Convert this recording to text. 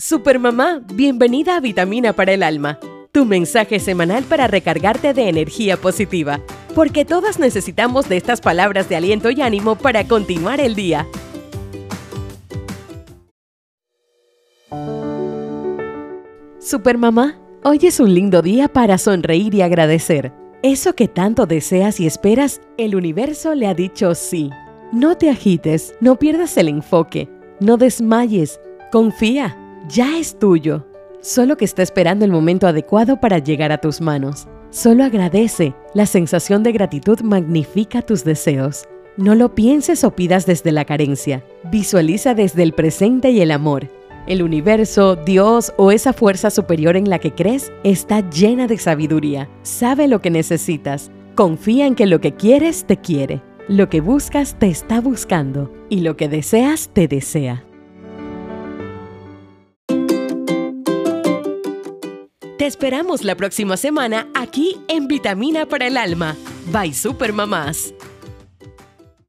Supermamá, bienvenida a Vitamina para el Alma, tu mensaje semanal para recargarte de energía positiva, porque todas necesitamos de estas palabras de aliento y ánimo para continuar el día. Supermamá, hoy es un lindo día para sonreír y agradecer. Eso que tanto deseas y esperas, el universo le ha dicho sí. No te agites, no pierdas el enfoque, no desmayes, confía ya es tuyo, solo que está esperando el momento adecuado para llegar a tus manos. Solo agradece, la sensación de gratitud magnifica tus deseos. No lo pienses o pidas desde la carencia, visualiza desde el presente y el amor. El universo, Dios o esa fuerza superior en la que crees está llena de sabiduría, sabe lo que necesitas, confía en que lo que quieres te quiere, lo que buscas te está buscando y lo que deseas te desea. Te esperamos la próxima semana aquí en Vitamina para el Alma. Bye Supermamás.